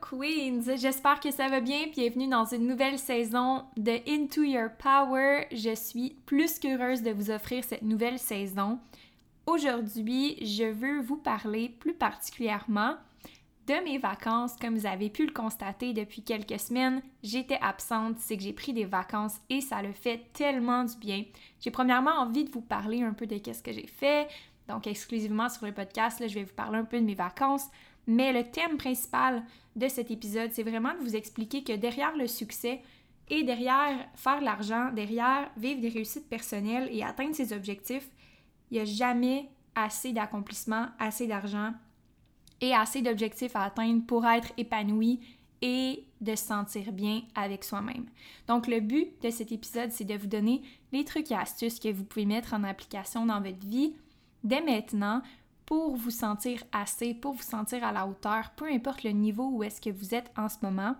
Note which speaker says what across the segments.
Speaker 1: Queens, j'espère que ça va bien. Bienvenue dans une nouvelle saison de Into Your Power. Je suis plus qu'heureuse de vous offrir cette nouvelle saison. Aujourd'hui, je veux vous parler plus particulièrement de mes vacances. Comme vous avez pu le constater depuis quelques semaines, j'étais absente, c'est que j'ai pris des vacances et ça le fait tellement du bien. J'ai premièrement envie de vous parler un peu de qu'est-ce que j'ai fait. Donc exclusivement sur le podcast, là, je vais vous parler un peu de mes vacances mais le thème principal de cet épisode, c'est vraiment de vous expliquer que derrière le succès et derrière faire l'argent, derrière vivre des réussites personnelles et atteindre ses objectifs, il n'y a jamais assez d'accomplissement, assez d'argent et assez d'objectifs à atteindre pour être épanoui et de se sentir bien avec soi-même. Donc le but de cet épisode, c'est de vous donner les trucs et astuces que vous pouvez mettre en application dans votre vie dès maintenant pour vous sentir assez, pour vous sentir à la hauteur, peu importe le niveau où est-ce que vous êtes en ce moment.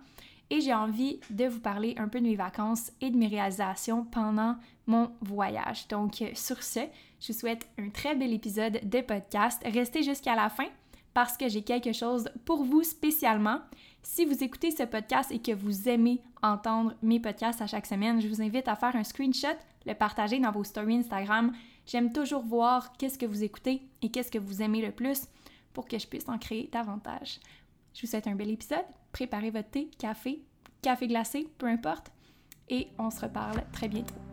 Speaker 1: Et j'ai envie de vous parler un peu de mes vacances et de mes réalisations pendant mon voyage. Donc sur ce, je vous souhaite un très bel épisode de podcast. Restez jusqu'à la fin parce que j'ai quelque chose pour vous spécialement. Si vous écoutez ce podcast et que vous aimez entendre mes podcasts à chaque semaine, je vous invite à faire un screenshot, le partager dans vos stories Instagram J'aime toujours voir qu'est-ce que vous écoutez et qu'est-ce que vous aimez le plus pour que je puisse en créer davantage. Je vous souhaite un bel épisode. Préparez votre thé, café, café glacé, peu importe. Et on se reparle très bientôt.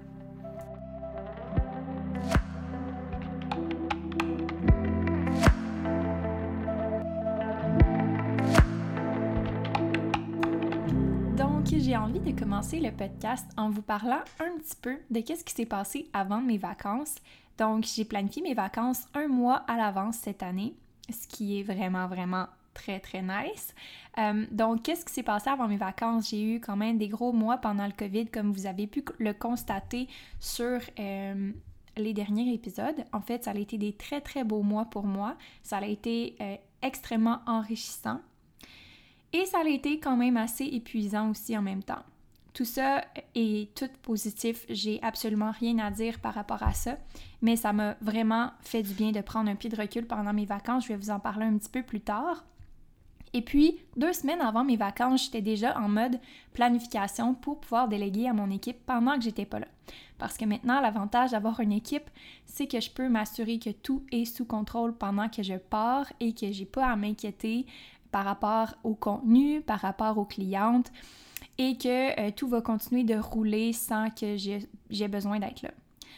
Speaker 1: J'ai envie de commencer le podcast en vous parlant un petit peu de qu'est-ce qui s'est passé avant mes vacances donc, j'ai planifié mes vacances un mois à l'avance cette année, ce qui est vraiment, vraiment très, très nice. Euh, donc, qu'est-ce qui s'est passé avant mes vacances? J'ai eu quand même des gros mois pendant le COVID, comme vous avez pu le constater sur euh, les derniers épisodes. En fait, ça a été des très, très beaux mois pour moi. Ça a été euh, extrêmement enrichissant. Et ça a été quand même assez épuisant aussi en même temps. Tout ça est tout positif, j'ai absolument rien à dire par rapport à ça, mais ça m'a vraiment fait du bien de prendre un pied de recul pendant mes vacances, je vais vous en parler un petit peu plus tard. Et puis, deux semaines avant mes vacances, j'étais déjà en mode planification pour pouvoir déléguer à mon équipe pendant que j'étais pas là. Parce que maintenant, l'avantage d'avoir une équipe, c'est que je peux m'assurer que tout est sous contrôle pendant que je pars et que j'ai pas à m'inquiéter par rapport au contenu, par rapport aux clientes et que euh, tout va continuer de rouler sans que j'ai besoin d'être là.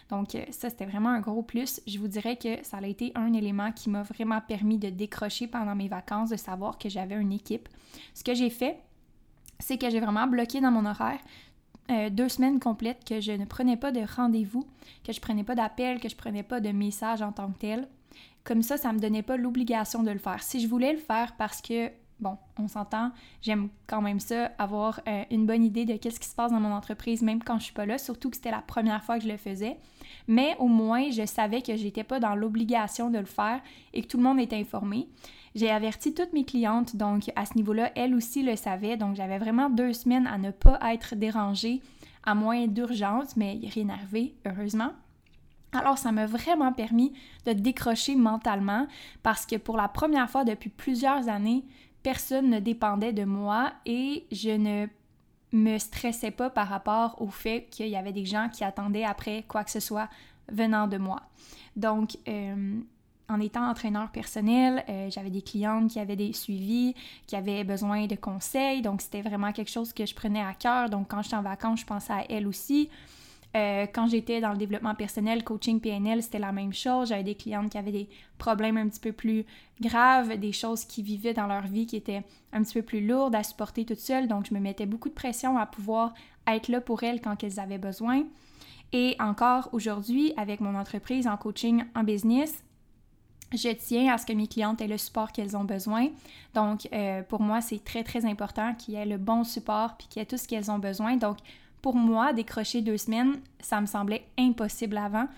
Speaker 1: Donc euh, ça, c'était vraiment un gros plus. Je vous dirais que ça a été un élément qui m'a vraiment permis de décrocher pendant mes vacances, de savoir que j'avais une équipe. Ce que j'ai fait, c'est que j'ai vraiment bloqué dans mon horaire euh, deux semaines complètes que je ne prenais pas de rendez-vous, que je prenais pas d'appel, que je prenais pas de messages en tant que tel. Comme ça, ça me donnait pas l'obligation de le faire. Si je voulais le faire parce que bon, on s'entend, j'aime quand même ça, avoir euh, une bonne idée de qu'est-ce qui se passe dans mon entreprise, même quand je suis pas là, surtout que c'était la première fois que je le faisais. Mais au moins, je savais que j'étais pas dans l'obligation de le faire et que tout le monde était informé. J'ai averti toutes mes clientes, donc à ce niveau-là, elles aussi le savaient, donc j'avais vraiment deux semaines à ne pas être dérangée, à moins d'urgence, mais rien heureusement. Alors, ça m'a vraiment permis de décrocher mentalement parce que pour la première fois depuis plusieurs années, personne ne dépendait de moi et je ne me stressais pas par rapport au fait qu'il y avait des gens qui attendaient après quoi que ce soit venant de moi. Donc, euh, en étant entraîneur personnel, euh, j'avais des clientes qui avaient des suivis, qui avaient besoin de conseils, donc c'était vraiment quelque chose que je prenais à cœur. Donc, quand j'étais en vacances, je pensais à elles aussi. Euh, quand j'étais dans le développement personnel, coaching PNL, c'était la même chose. J'avais des clientes qui avaient des problèmes un petit peu plus graves, des choses qui vivaient dans leur vie qui étaient un petit peu plus lourdes à supporter toutes seules. Donc, je me mettais beaucoup de pression à pouvoir être là pour elles quand elles avaient besoin. Et encore aujourd'hui, avec mon entreprise en coaching en business, je tiens à ce que mes clientes aient le support qu'elles ont besoin. Donc, euh, pour moi, c'est très, très important qu'il y ait le bon support puis qu'il y ait tout ce qu'elles ont besoin. Donc, pour moi, décrocher deux semaines, ça me semblait impossible avant.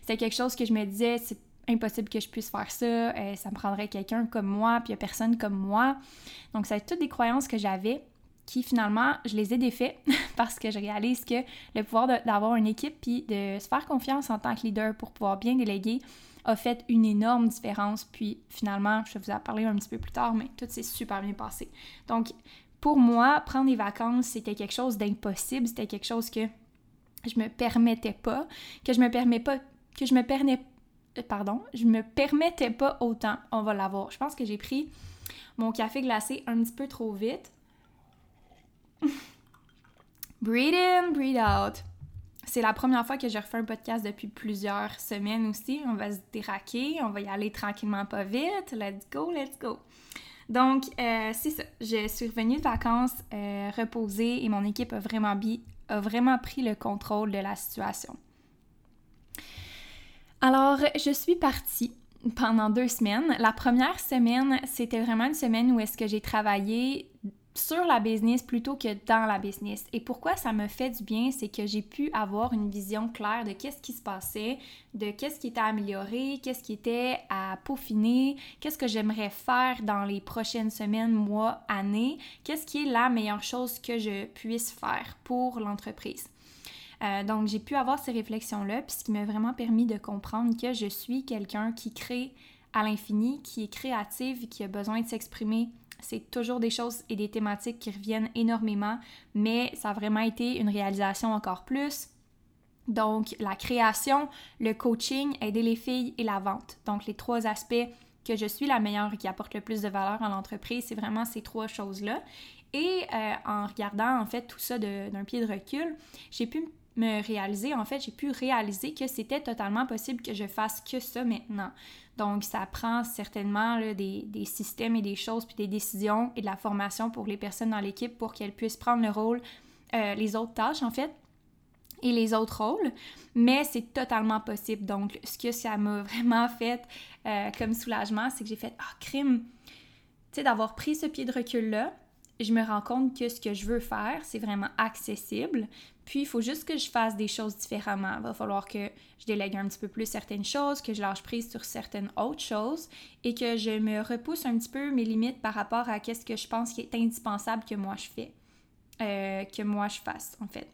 Speaker 1: C'était quelque chose que je me disais, c'est impossible que je puisse faire ça, euh, ça me prendrait quelqu'un comme moi, puis il personne comme moi. Donc, ça toutes des croyances que j'avais qui finalement, je les ai défaites parce que je réalise que le pouvoir d'avoir une équipe puis de se faire confiance en tant que leader pour pouvoir bien déléguer a fait une énorme différence. Puis finalement, je vais vous en parler un petit peu plus tard, mais tout s'est super bien passé. Donc, pour moi, prendre des vacances, c'était quelque chose d'impossible, c'était quelque chose que je me permettais pas, que je me permets pas, que je me permets, pardon, je me permettais pas autant. On va l'avoir. Je pense que j'ai pris mon café glacé un petit peu trop vite. breathe in, breathe out. C'est la première fois que je refais un podcast depuis plusieurs semaines aussi. On va se déraquer, on va y aller tranquillement, pas vite. Let's go, let's go. Donc, euh, c'est ça. Je suis revenue de vacances euh, reposée et mon équipe a vraiment, a vraiment pris le contrôle de la situation. Alors, je suis partie pendant deux semaines. La première semaine, c'était vraiment une semaine où est-ce que j'ai travaillé sur la business plutôt que dans la business. Et pourquoi ça me fait du bien, c'est que j'ai pu avoir une vision claire de qu'est-ce qui se passait, de qu'est-ce qui était amélioré, qu'est-ce qui était à peaufiner, qu'est-ce que j'aimerais faire dans les prochaines semaines, mois, années, qu'est-ce qui est la meilleure chose que je puisse faire pour l'entreprise. Euh, donc, j'ai pu avoir ces réflexions-là, puis ce qui m'a vraiment permis de comprendre que je suis quelqu'un qui crée à l'infini, qui est créative, qui a besoin de s'exprimer c'est toujours des choses et des thématiques qui reviennent énormément, mais ça a vraiment été une réalisation encore plus. Donc, la création, le coaching, aider les filles et la vente. Donc, les trois aspects que je suis la meilleure qui apporte le plus de valeur à l'entreprise, c'est vraiment ces trois choses-là. Et euh, en regardant en fait tout ça d'un pied de recul, j'ai pu me réaliser, en fait, j'ai pu réaliser que c'était totalement possible que je fasse que ça maintenant. Donc, ça prend certainement des, systèmes et des choses, puis des décisions et de la formation pour les personnes dans l'équipe pour qu'elles puissent prendre le rôle, euh, les autres tâches en fait, et les autres rôles, mais c'est totalement possible. Donc, ce que ça m'a vraiment fait euh, comme soulagement, c'est que j'ai fait, ah, crime, tu sais, d'avoir pris ce pied de recul-là, je me rends compte que ce que je veux faire, c'est vraiment accessible. Puis, il faut juste que je fasse des choses différemment. Il va falloir que je délègue un petit peu plus certaines choses, que je lâche prise sur certaines autres choses et que je me repousse un petit peu mes limites par rapport à ce que je pense qui est indispensable que moi je fais, euh, que moi je fasse, en fait.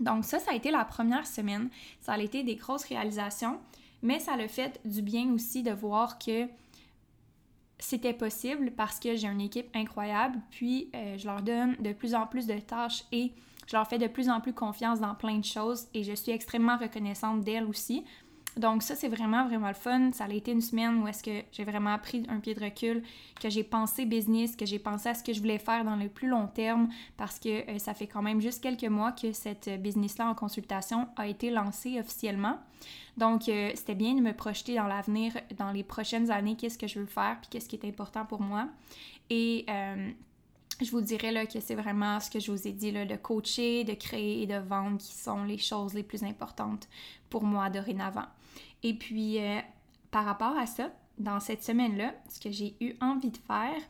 Speaker 1: Donc, ça, ça a été la première semaine. Ça a été des grosses réalisations, mais ça a fait du bien aussi de voir que c'était possible parce que j'ai une équipe incroyable, puis euh, je leur donne de plus en plus de tâches et je leur fais de plus en plus confiance dans plein de choses et je suis extrêmement reconnaissante d'elles aussi. Donc ça, c'est vraiment, vraiment le fun. Ça a été une semaine où est-ce que j'ai vraiment pris un pied de recul, que j'ai pensé business, que j'ai pensé à ce que je voulais faire dans le plus long terme, parce que euh, ça fait quand même juste quelques mois que cette business-là en consultation a été lancée officiellement. Donc, euh, c'était bien de me projeter dans l'avenir, dans les prochaines années, qu'est-ce que je veux faire, puis qu'est-ce qui est important pour moi. Et euh, je vous dirais là, que c'est vraiment ce que je vous ai dit, là, de coacher, de créer et de vendre qui sont les choses les plus importantes pour moi dorénavant. Et puis, euh, par rapport à ça, dans cette semaine-là, ce que j'ai eu envie de faire,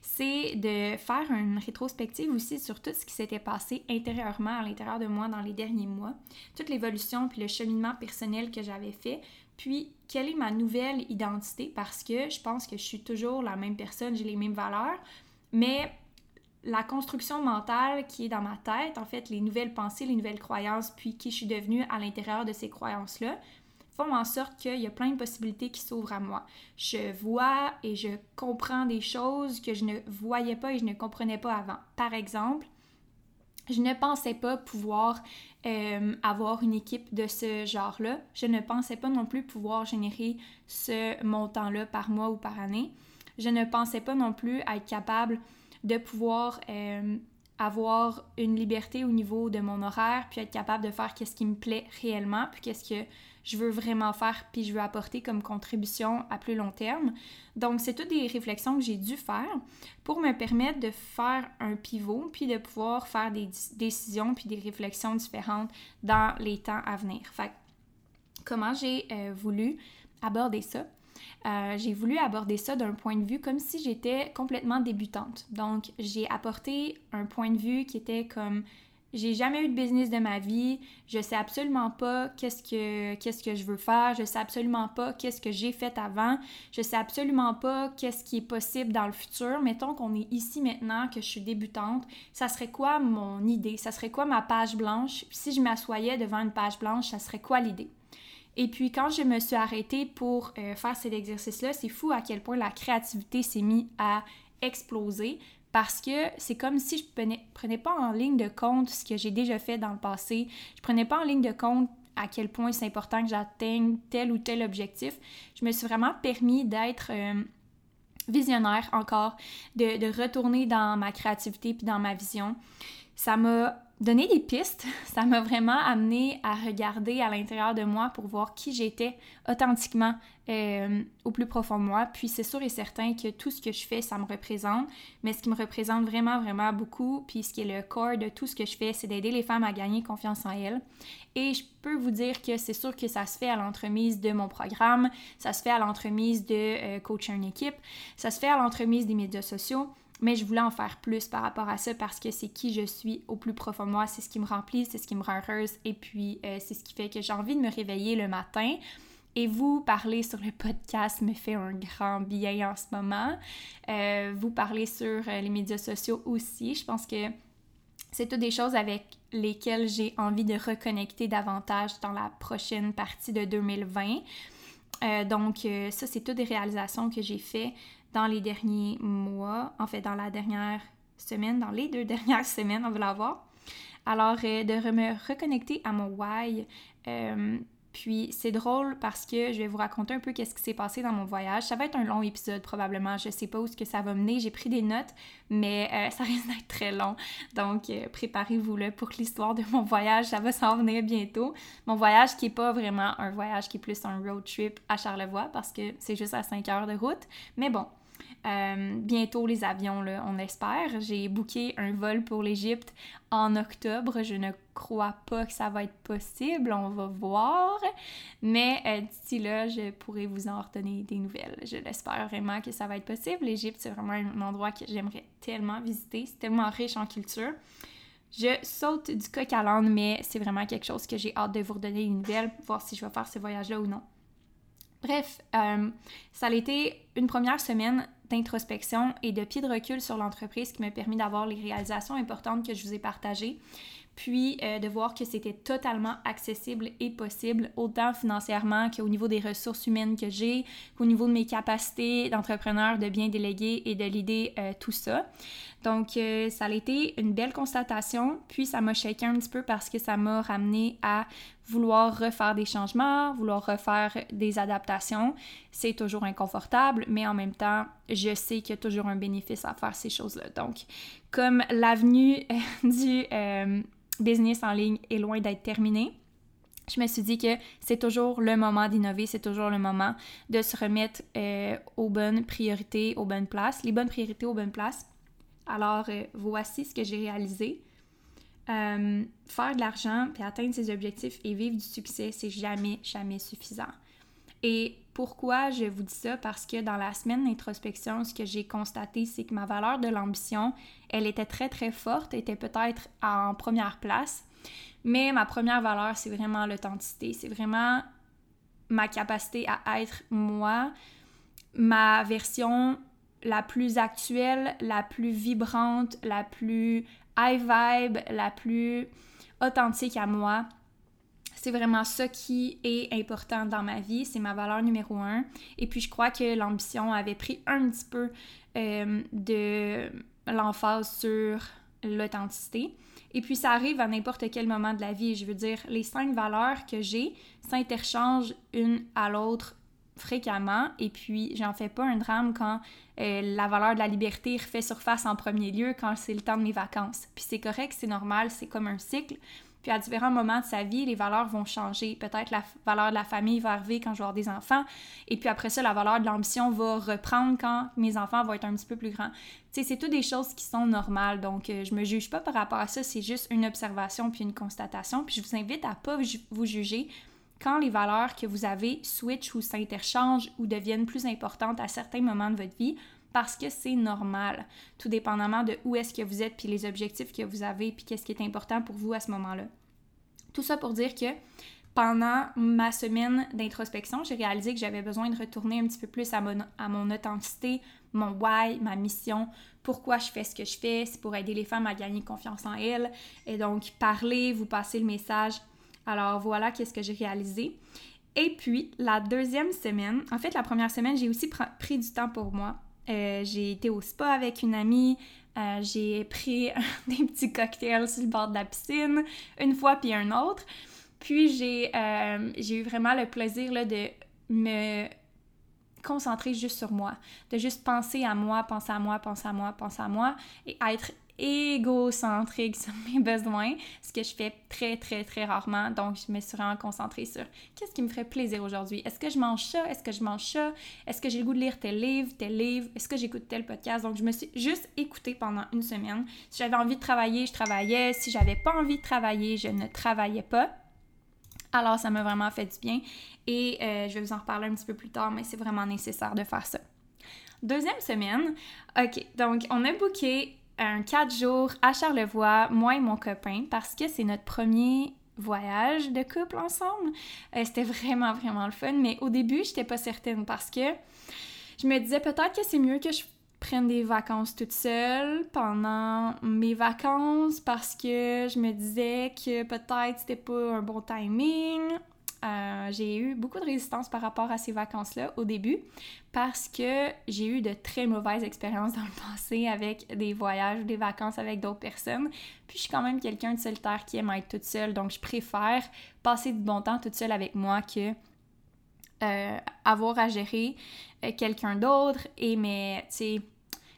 Speaker 1: c'est de faire une rétrospective aussi sur tout ce qui s'était passé intérieurement à l'intérieur de moi dans les derniers mois, toute l'évolution puis le cheminement personnel que j'avais fait, puis quelle est ma nouvelle identité? Parce que je pense que je suis toujours la même personne, j'ai les mêmes valeurs, mais la construction mentale qui est dans ma tête, en fait, les nouvelles pensées, les nouvelles croyances, puis qui je suis devenue à l'intérieur de ces croyances-là, font en sorte qu'il y a plein de possibilités qui s'ouvrent à moi. Je vois et je comprends des choses que je ne voyais pas et je ne comprenais pas avant. Par exemple, je ne pensais pas pouvoir euh, avoir une équipe de ce genre-là. Je ne pensais pas non plus pouvoir générer ce montant-là par mois ou par année. Je ne pensais pas non plus être capable de pouvoir euh, avoir une liberté au niveau de mon horaire, puis être capable de faire qu'est-ce qui me plaît réellement, puis qu'est-ce que je veux vraiment faire, puis je veux apporter comme contribution à plus long terme. Donc, c'est toutes des réflexions que j'ai dû faire pour me permettre de faire un pivot, puis de pouvoir faire des décisions, puis des réflexions différentes dans les temps à venir. Fait comment j'ai euh, voulu aborder ça? Euh, j'ai voulu aborder ça d'un point de vue comme si j'étais complètement débutante. Donc, j'ai apporté un point de vue qui était comme j'ai jamais eu de business de ma vie, je sais absolument pas qu'est-ce que qu'est-ce que je veux faire, je sais absolument pas qu'est-ce que j'ai fait avant, je sais absolument pas qu'est-ce qui est possible dans le futur. Mettons qu'on est ici maintenant que je suis débutante, ça serait quoi mon idée, ça serait quoi ma page blanche? Si je m'assoyais devant une page blanche, ça serait quoi l'idée? Et puis quand je me suis arrêtée pour euh, faire cet exercice-là, c'est fou à quel point la créativité s'est mise à exploser parce que c'est comme si je prenais, prenais pas en ligne de compte ce que j'ai déjà fait dans le passé. Je prenais pas en ligne de compte à quel point c'est important que j'atteigne tel ou tel objectif. Je me suis vraiment permis d'être euh, visionnaire encore, de, de, retourner dans ma créativité puis dans ma vision. Ça m'a donner des pistes, ça m'a vraiment amené à regarder à l'intérieur de moi pour voir qui j'étais authentiquement euh, au plus profond de moi. Puis c'est sûr et certain que tout ce que je fais, ça me représente, mais ce qui me représente vraiment, vraiment beaucoup, puis ce qui est le corps de tout ce que je fais, c'est d'aider les femmes à gagner confiance en elles. Et je peux vous dire que c'est sûr que ça se fait à l'entremise de mon programme, ça se fait à l'entremise de euh, coacher une équipe, ça se fait à l'entremise des médias sociaux mais je voulais en faire plus par rapport à ça parce que c'est qui je suis au plus profond de moi, c'est ce qui me remplit, c'est ce qui me rend heureuse et puis euh, c'est ce qui fait que j'ai envie de me réveiller le matin. Et vous parler sur le podcast me fait un grand bien en ce moment. Euh, vous parler sur euh, les médias sociaux aussi. Je pense que c'est toutes des choses avec lesquelles j'ai envie de reconnecter davantage dans la prochaine partie de 2020. donc, ça, c'est toutes des réalisations que j'ai faites dans les derniers mois, en fait dans la dernière semaine, dans les deux dernières semaines, on va l'avoir. Alors, euh, de me reconnecter à mon why. Euh, puis c'est drôle parce que je vais vous raconter un peu qu'est-ce qui s'est passé dans mon voyage. Ça va être un long épisode probablement. Je sais pas où ce que ça va mener. J'ai pris des notes, mais euh, ça risque d'être très long. Donc préparez-vous là pour l'histoire de mon voyage. Ça va s'en venir bientôt. Mon voyage qui est pas vraiment un voyage, qui est plus un road trip à Charlevoix parce que c'est juste à 5 heures de route. Mais bon, euh, bientôt les avions, là, on espère. J'ai booké un vol pour l'Égypte en octobre. Je ne crois pas que ça va être possible. On va voir. Mais euh, d'ici là, je pourrai vous en redonner des nouvelles. Je l'espère vraiment que ça va être possible. L'Égypte, c'est vraiment un endroit que j'aimerais tellement visiter. C'est tellement riche en culture. Je saute du coq à l'âne, mais c'est vraiment quelque chose que j'ai hâte de vous redonner des nouvelles, voir si je vais faire ce voyage-là ou non. Bref, euh, ça a été une première semaine d'introspection et de pied de recul sur l'entreprise qui m'a permis d'avoir les réalisations importantes que je vous ai partagées, puis euh, de voir que c'était totalement accessible et possible, autant financièrement qu'au niveau des ressources humaines que j'ai, qu'au niveau de mes capacités d'entrepreneur, de bien déléguer et de l'idée euh, tout ça. Donc, euh, ça a été une belle constatation, puis ça m'a shaké un petit peu parce que ça m'a ramené à vouloir refaire des changements, vouloir refaire des adaptations. C'est toujours inconfortable, mais en même temps, je sais qu'il y a toujours un bénéfice à faire ces choses-là. Donc, comme l'avenue du euh, business en ligne est loin d'être terminée, je me suis dit que c'est toujours le moment d'innover, c'est toujours le moment de se remettre euh, aux bonnes priorités, aux bonnes places, les bonnes priorités aux bonnes places. Alors, euh, voici ce que j'ai réalisé. Euh, faire de l'argent, puis atteindre ses objectifs et vivre du succès, c'est jamais, jamais suffisant. Et pourquoi je vous dis ça? Parce que dans la semaine d'introspection, ce que j'ai constaté, c'est que ma valeur de l'ambition, elle était très, très forte, était peut-être en première place. Mais ma première valeur, c'est vraiment l'authenticité. C'est vraiment ma capacité à être moi, ma version la plus actuelle, la plus vibrante, la plus high vibe, la plus authentique à moi. C'est vraiment ça qui est important dans ma vie, c'est ma valeur numéro un. Et puis je crois que l'ambition avait pris un petit peu euh, de l'emphase sur l'authenticité. Et puis ça arrive à n'importe quel moment de la vie. Je veux dire, les cinq valeurs que j'ai s'interchangent une à l'autre fréquemment et puis j'en fais pas un drame quand euh, la valeur de la liberté refait surface en premier lieu quand c'est le temps de mes vacances. Puis c'est correct, c'est normal, c'est comme un cycle. Puis à différents moments de sa vie, les valeurs vont changer. Peut-être la valeur de la famille va arriver quand je vais avoir des enfants. Et puis après ça, la valeur de l'ambition va reprendre quand mes enfants vont être un petit peu plus grands. Tu sais, c'est toutes des choses qui sont normales. Donc, euh, je me juge pas par rapport à ça. C'est juste une observation puis une constatation. Puis je vous invite à pas vous juger quand les valeurs que vous avez switchent ou s'interchangent ou deviennent plus importantes à certains moments de votre vie parce que c'est normal, tout dépendamment de où est-ce que vous êtes, puis les objectifs que vous avez, puis qu'est-ce qui est important pour vous à ce moment-là. Tout ça pour dire que pendant ma semaine d'introspection, j'ai réalisé que j'avais besoin de retourner un petit peu plus à mon, à mon authenticité, mon why, ma mission, pourquoi je fais ce que je fais, c'est pour aider les femmes à gagner confiance en elles, et donc parler, vous passer le message. Alors voilà qu'est-ce que j'ai réalisé. Et puis, la deuxième semaine, en fait, la première semaine, j'ai aussi pris du temps pour moi. Euh, j'ai été au spa avec une amie. Euh, j'ai pris des petits cocktails sur le bord de la piscine, une fois puis un autre. Puis j'ai euh, eu vraiment le plaisir là, de me concentrer juste sur moi, de juste penser à moi, penser à moi, penser à moi, penser à moi et être égocentrique sur mes besoins, ce que je fais très, très, très rarement. Donc, je me suis vraiment concentrée sur qu'est-ce qui me ferait plaisir aujourd'hui? Est-ce que je mange ça? Est-ce que je mange ça? Est-ce que j'ai le goût de lire tel livre, tel livre? Est-ce que j'écoute tel podcast? Donc, je me suis juste écoutée pendant une semaine. Si j'avais envie de travailler, je travaillais. Si j'avais pas envie de travailler, je ne travaillais pas. Alors, ça m'a vraiment fait du bien et euh, je vais vous en reparler un petit peu plus tard, mais c'est vraiment nécessaire de faire ça. Deuxième semaine, ok, donc on a booké un 4 jours à Charlevoix, moi et mon copain, parce que c'est notre premier voyage de couple ensemble. Euh, c'était vraiment, vraiment le fun, mais au début, j'étais pas certaine parce que je me disais peut-être que c'est mieux que je prenne des vacances toute seule pendant mes vacances parce que je me disais que peut-être c'était pas un bon timing. Euh, j'ai eu beaucoup de résistance par rapport à ces vacances-là au début parce que j'ai eu de très mauvaises expériences dans le passé avec des voyages ou des vacances avec d'autres personnes. Puis je suis quand même quelqu'un de solitaire qui aime être toute seule, donc je préfère passer du bon temps toute seule avec moi que euh, avoir à gérer euh, quelqu'un d'autre. Et mais, tu sais,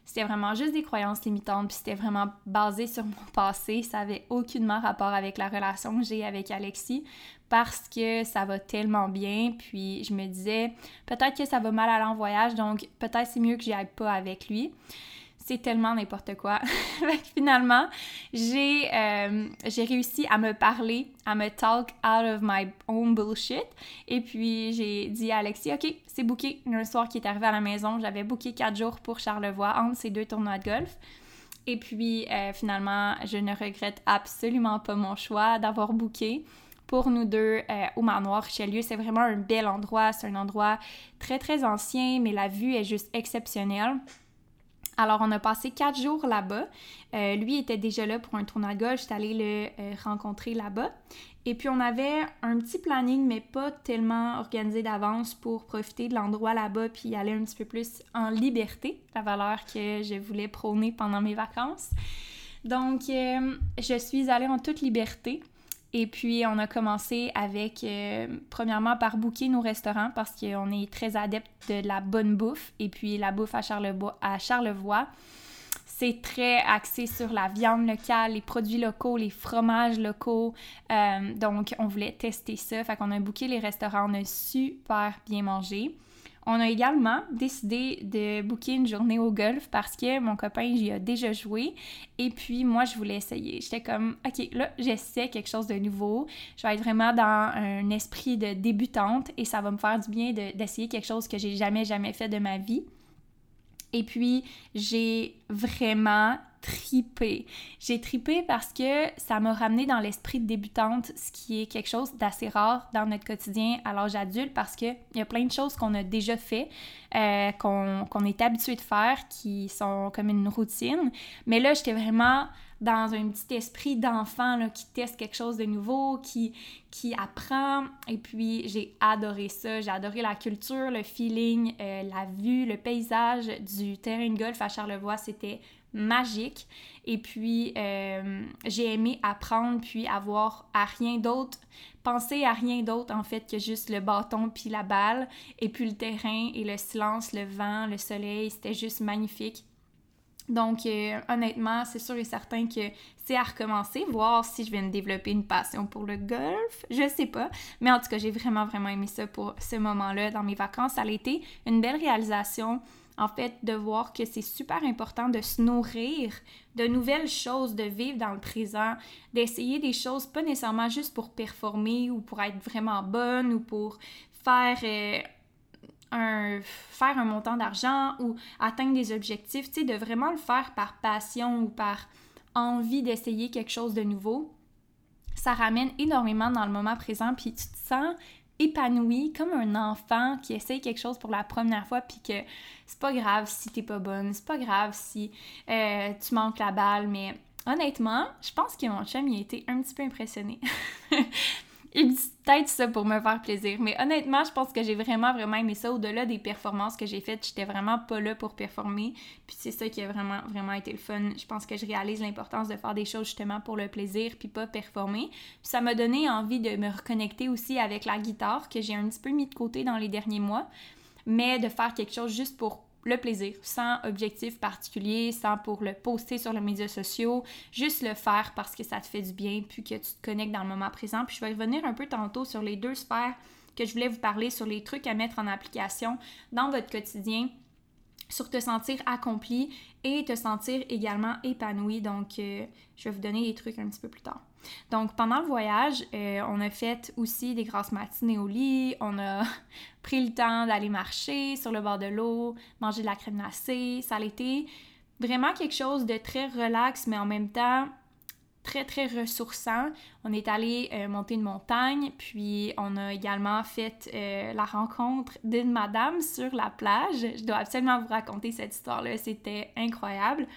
Speaker 1: c'était vraiment juste des croyances limitantes, puis c'était vraiment basé sur mon passé. Ça avait aucunement rapport avec la relation que j'ai avec Alexis parce que ça va tellement bien. Puis je me disais, peut-être que ça va mal aller en donc peut-être c'est mieux que j'y aille pas avec lui c'est tellement n'importe quoi. finalement, j'ai euh, j'ai réussi à me parler, à me talk out of my own bullshit. Et puis, j'ai dit à Alexis, OK, c'est booké. Un soir qui est arrivé à la maison, j'avais booké quatre jours pour Charlevoix entre ces deux tournois de golf. Et puis, euh, finalement, je ne regrette absolument pas mon choix d'avoir booké pour nous deux euh, au manoir Richelieu. C'est vraiment un bel endroit. C'est un endroit très, très ancien, mais la vue est juste exceptionnelle. Alors, on a passé quatre jours là-bas. Euh, lui était déjà là pour un golf. J'étais allée le euh, rencontrer là-bas. Et puis, on avait un petit planning, mais pas tellement organisé d'avance pour profiter de l'endroit là-bas puis aller un petit peu plus en liberté, la valeur que je voulais prôner pendant mes vacances. Donc, je suis allée en toute liberté. Et puis, on a commencé avec, euh, premièrement, par booker nos restaurants parce qu'on est très adepte de la bonne bouffe. Et puis, la bouffe à, Charlevoix, c'est très axé sur la viande locale, les produits locaux, les fromages locaux. Euh, donc, on voulait tester ça. Fait qu'on a booké les restaurants, on a super bien mangé. On a également décidé de booker une journée au golf parce que mon copain j'y a déjà joué et puis moi je voulais essayer. J'étais comme OK, là j'essaie quelque chose de nouveau. Je vais être vraiment dans un esprit de débutante et ça va me faire du bien d'essayer quelque chose que j'ai jamais jamais fait de ma vie. Et puis j'ai vraiment tripé. J'ai tripé parce que ça m'a ramené dans l'esprit de débutante, ce qui est quelque chose d'assez rare dans notre quotidien à l'âge adulte parce qu'il y a plein de choses qu'on a déjà fait, euh, qu'on est habitué de faire, qui sont comme une routine. Mais là, j'étais vraiment dans un petit esprit d'enfant qui teste quelque chose de nouveau, qui, qui apprend. Et puis, j'ai adoré ça. J'ai adoré la culture, le feeling, euh, la vue, le paysage du terrain de golf à Charlevoix. C'était magique. Et puis, euh, j'ai aimé apprendre, puis avoir à rien d'autre, penser à rien d'autre en fait que juste le bâton puis la balle, et puis le terrain et le silence, le vent, le soleil, c'était juste magnifique. Donc, euh, honnêtement, c'est sûr et certain que c'est à recommencer, voir si je viens de développer une passion pour le golf. Je sais pas. Mais en tout cas, j'ai vraiment, vraiment aimé ça pour ce moment-là dans mes vacances. Ça a été une belle réalisation, en fait, de voir que c'est super important de se nourrir de nouvelles choses, de vivre dans le présent, d'essayer des choses pas nécessairement juste pour performer ou pour être vraiment bonne ou pour faire. Euh, faire un montant d'argent ou atteindre des objectifs, tu sais, de vraiment le faire par passion ou par envie d'essayer quelque chose de nouveau, ça ramène énormément dans le moment présent, puis tu te sens épanoui comme un enfant qui essaye quelque chose pour la première fois, puis que c'est pas grave si t'es pas bonne, c'est pas grave si euh, tu manques la balle, mais honnêtement, je pense que mon chum il a été un petit peu impressionné. il dit peut-être ça pour me faire plaisir. Mais honnêtement, je pense que j'ai vraiment, vraiment aimé ça. Au-delà des performances que j'ai faites, j'étais vraiment pas là pour performer. Puis c'est ça qui a vraiment, vraiment été le fun. Je pense que je réalise l'importance de faire des choses justement pour le plaisir, puis pas performer. Puis ça m'a donné envie de me reconnecter aussi avec la guitare, que j'ai un petit peu mis de côté dans les derniers mois. Mais de faire quelque chose juste pour le plaisir, sans objectif particulier, sans pour le poster sur les médias sociaux, juste le faire parce que ça te fait du bien, puis que tu te connectes dans le moment présent. Puis je vais revenir un peu tantôt sur les deux sphères que je voulais vous parler, sur les trucs à mettre en application dans votre quotidien sur te sentir accompli et te sentir également épanoui. Donc, euh, je vais vous donner des trucs un petit peu plus tard. Donc, pendant le voyage, euh, on a fait aussi des grasses matinées au lit. On a pris le temps d'aller marcher sur le bord de l'eau, manger de la crème glacée. Ça a été vraiment quelque chose de très relax, mais en même temps très, très ressourçant. On est allé euh, monter une montagne, puis on a également fait euh, la rencontre d'une madame sur la plage. Je dois absolument vous raconter cette histoire-là, c'était incroyable.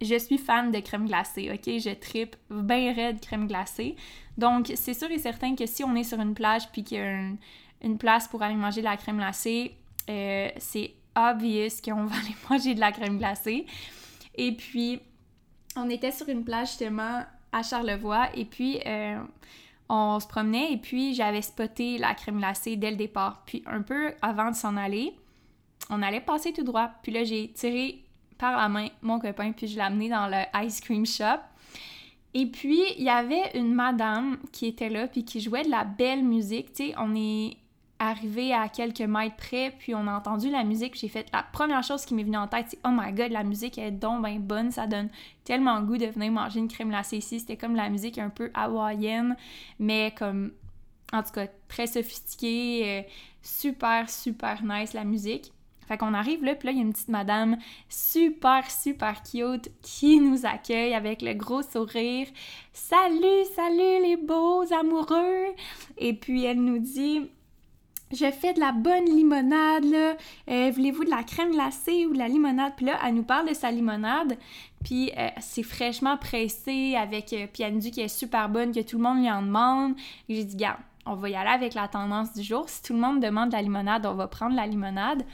Speaker 1: Je suis fan de crème glacée, ok? Je tripe bien raide crème glacée. Donc, c'est sûr et certain que si on est sur une plage puis qu'il y a une, place pour aller manger de la crème glacée, c'est obvious qu'on va aller manger de la crème glacée. Et puis, on était sur une plage justement à Charlevoix et puis euh, on se promenait et puis j'avais spoté la crème glacée dès le départ. Puis un peu avant de s'en aller, on allait passer tout droit. Puis là, j'ai tiré par la main mon copain puis je l'ai amené dans le ice cream shop. Et puis, il y avait une madame qui était là puis qui jouait de la belle musique. Tu sais, on est arrivé à quelques mètres près, puis on a entendu la musique, j'ai fait la première chose qui m'est venue en tête, c'est oh my god, la musique est donc bonne, ça donne tellement goût de venir manger une crème glacée ici. C'était comme la musique un peu hawaïenne, mais comme en tout cas très sophistiquée, euh, super super nice la musique. Fait qu'on arrive là, puis là, il y a une petite madame super, super cute qui nous accueille avec le gros sourire. Salut, salut les beaux amoureux! Et puis elle nous dit je fais de la bonne limonade, là. Euh, voulez-vous de la crème glacée ou de la limonade? Puis là, elle nous parle de sa limonade, puis euh, c'est fraîchement pressé avec... Euh, puis elle nous dit qu'elle est super bonne, que tout le monde lui en demande. J'ai dit, gars, on va y aller avec la tendance du jour. Si tout le monde demande de la limonade, on va prendre la limonade.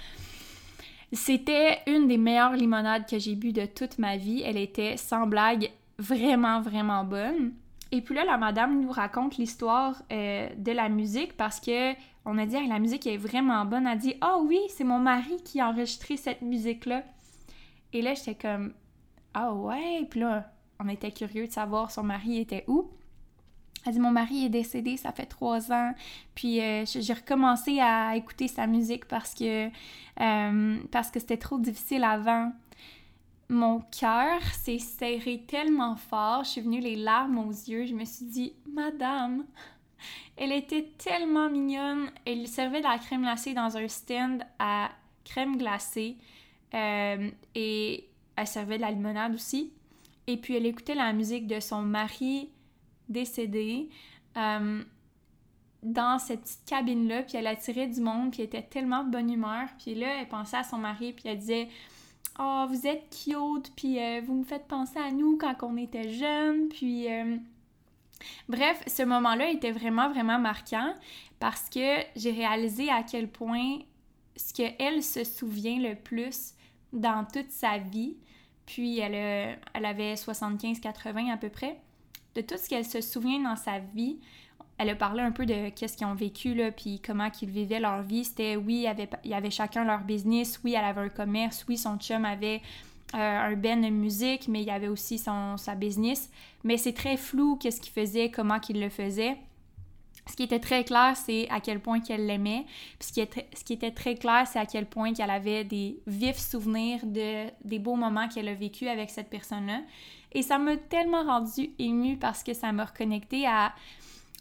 Speaker 1: C'était une des meilleures limonades que j'ai bu de toute ma vie. Elle était, sans blague, vraiment, vraiment bonne. Et puis là, la madame nous raconte l'histoire de la musique parce que on a dit la musique est vraiment bonne. Elle a dit Ah oui, c'est mon mari qui a enregistré cette musique-là. Et là, j'étais comme Ah ouais. Puis là, on était curieux de savoir son mari était où. Elle dit Mon mari est décédé, ça fait trois ans. Puis euh, j'ai recommencé à écouter sa musique parce que, euh, parce que c'était trop difficile avant. Mon cœur s'est serré tellement fort, je suis venue les larmes aux yeux. Je me suis dit Madame, elle était tellement mignonne. Elle servait de la crème glacée dans un stand à crème glacée. Euh, et elle servait de la limonade aussi. Et puis elle écoutait la musique de son mari décédé euh, dans cette petite cabine-là. Puis elle attirait du monde, puis elle était tellement de bonne humeur. Puis là, elle pensait à son mari, puis elle disait Oh, vous êtes cute, puis euh, vous me faites penser à nous quand on était jeunes, puis Bref, ce moment-là était vraiment, vraiment marquant parce que j'ai réalisé à quel point ce qu'elle se souvient le plus dans toute sa vie, puis elle, elle avait 75-80 à peu près, de tout ce qu'elle se souvient dans sa vie, elle a parlé un peu de qu'est-ce qu'ils ont vécu, là, puis comment ils vivaient leur vie. C'était, oui, il y, avait, il y avait chacun leur business, oui, elle avait un commerce, oui, son chum avait euh, un ben de musique, mais il y avait aussi son, sa business. Mais c'est très flou qu'est-ce qu'il faisait, comment qu'il le faisait. Ce qui était très clair, c'est à quel point qu'elle l'aimait. Ce qui, ce était très clair, c'est à quel point qu'elle avait des vifs souvenirs de des beaux moments qu'elle a vécu avec cette personne-là. Et ça m'a tellement rendue émue parce que ça m'a reconnecté à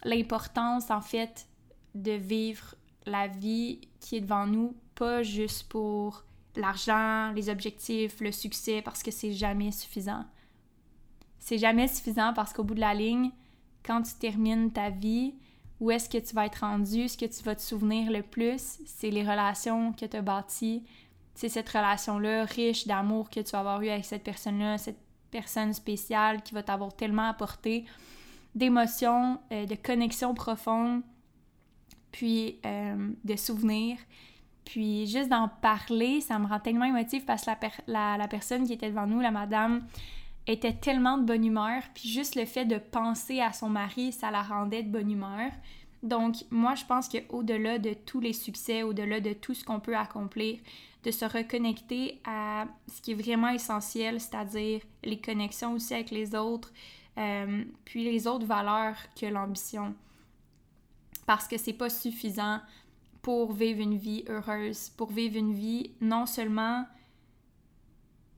Speaker 1: l'importance, en fait, de vivre la vie qui est devant nous, pas juste pour l'argent, les objectifs, le succès, parce que c'est jamais suffisant. C'est jamais suffisant parce qu'au bout de la ligne, quand tu termines ta vie, où est-ce que tu vas être rendu, ce que tu vas te souvenir le plus, c'est les relations que tu as bâties, c'est cette relation-là riche d'amour que tu vas avoir eu avec cette personne-là, cette personne spéciale qui va t'avoir tellement apporté d'émotions, euh, de connexions profondes, puis euh, de souvenirs. Puis juste d'en parler, ça me rend tellement émotive parce que la, la, personne qui était devant nous, la madame, était tellement de bonne humeur. Puis juste le fait de penser à son mari, ça la rendait de bonne humeur. Donc moi, je pense qu'au-delà de tous les succès, au-delà de tout ce qu'on peut accomplir, de se reconnecter à ce qui est vraiment essentiel, c'est-à-dire les connexions aussi avec les autres, euh, puis les autres valeurs que l'ambition. Parce que c'est pas suffisant pour vivre une vie heureuse, pour vivre une vie non seulement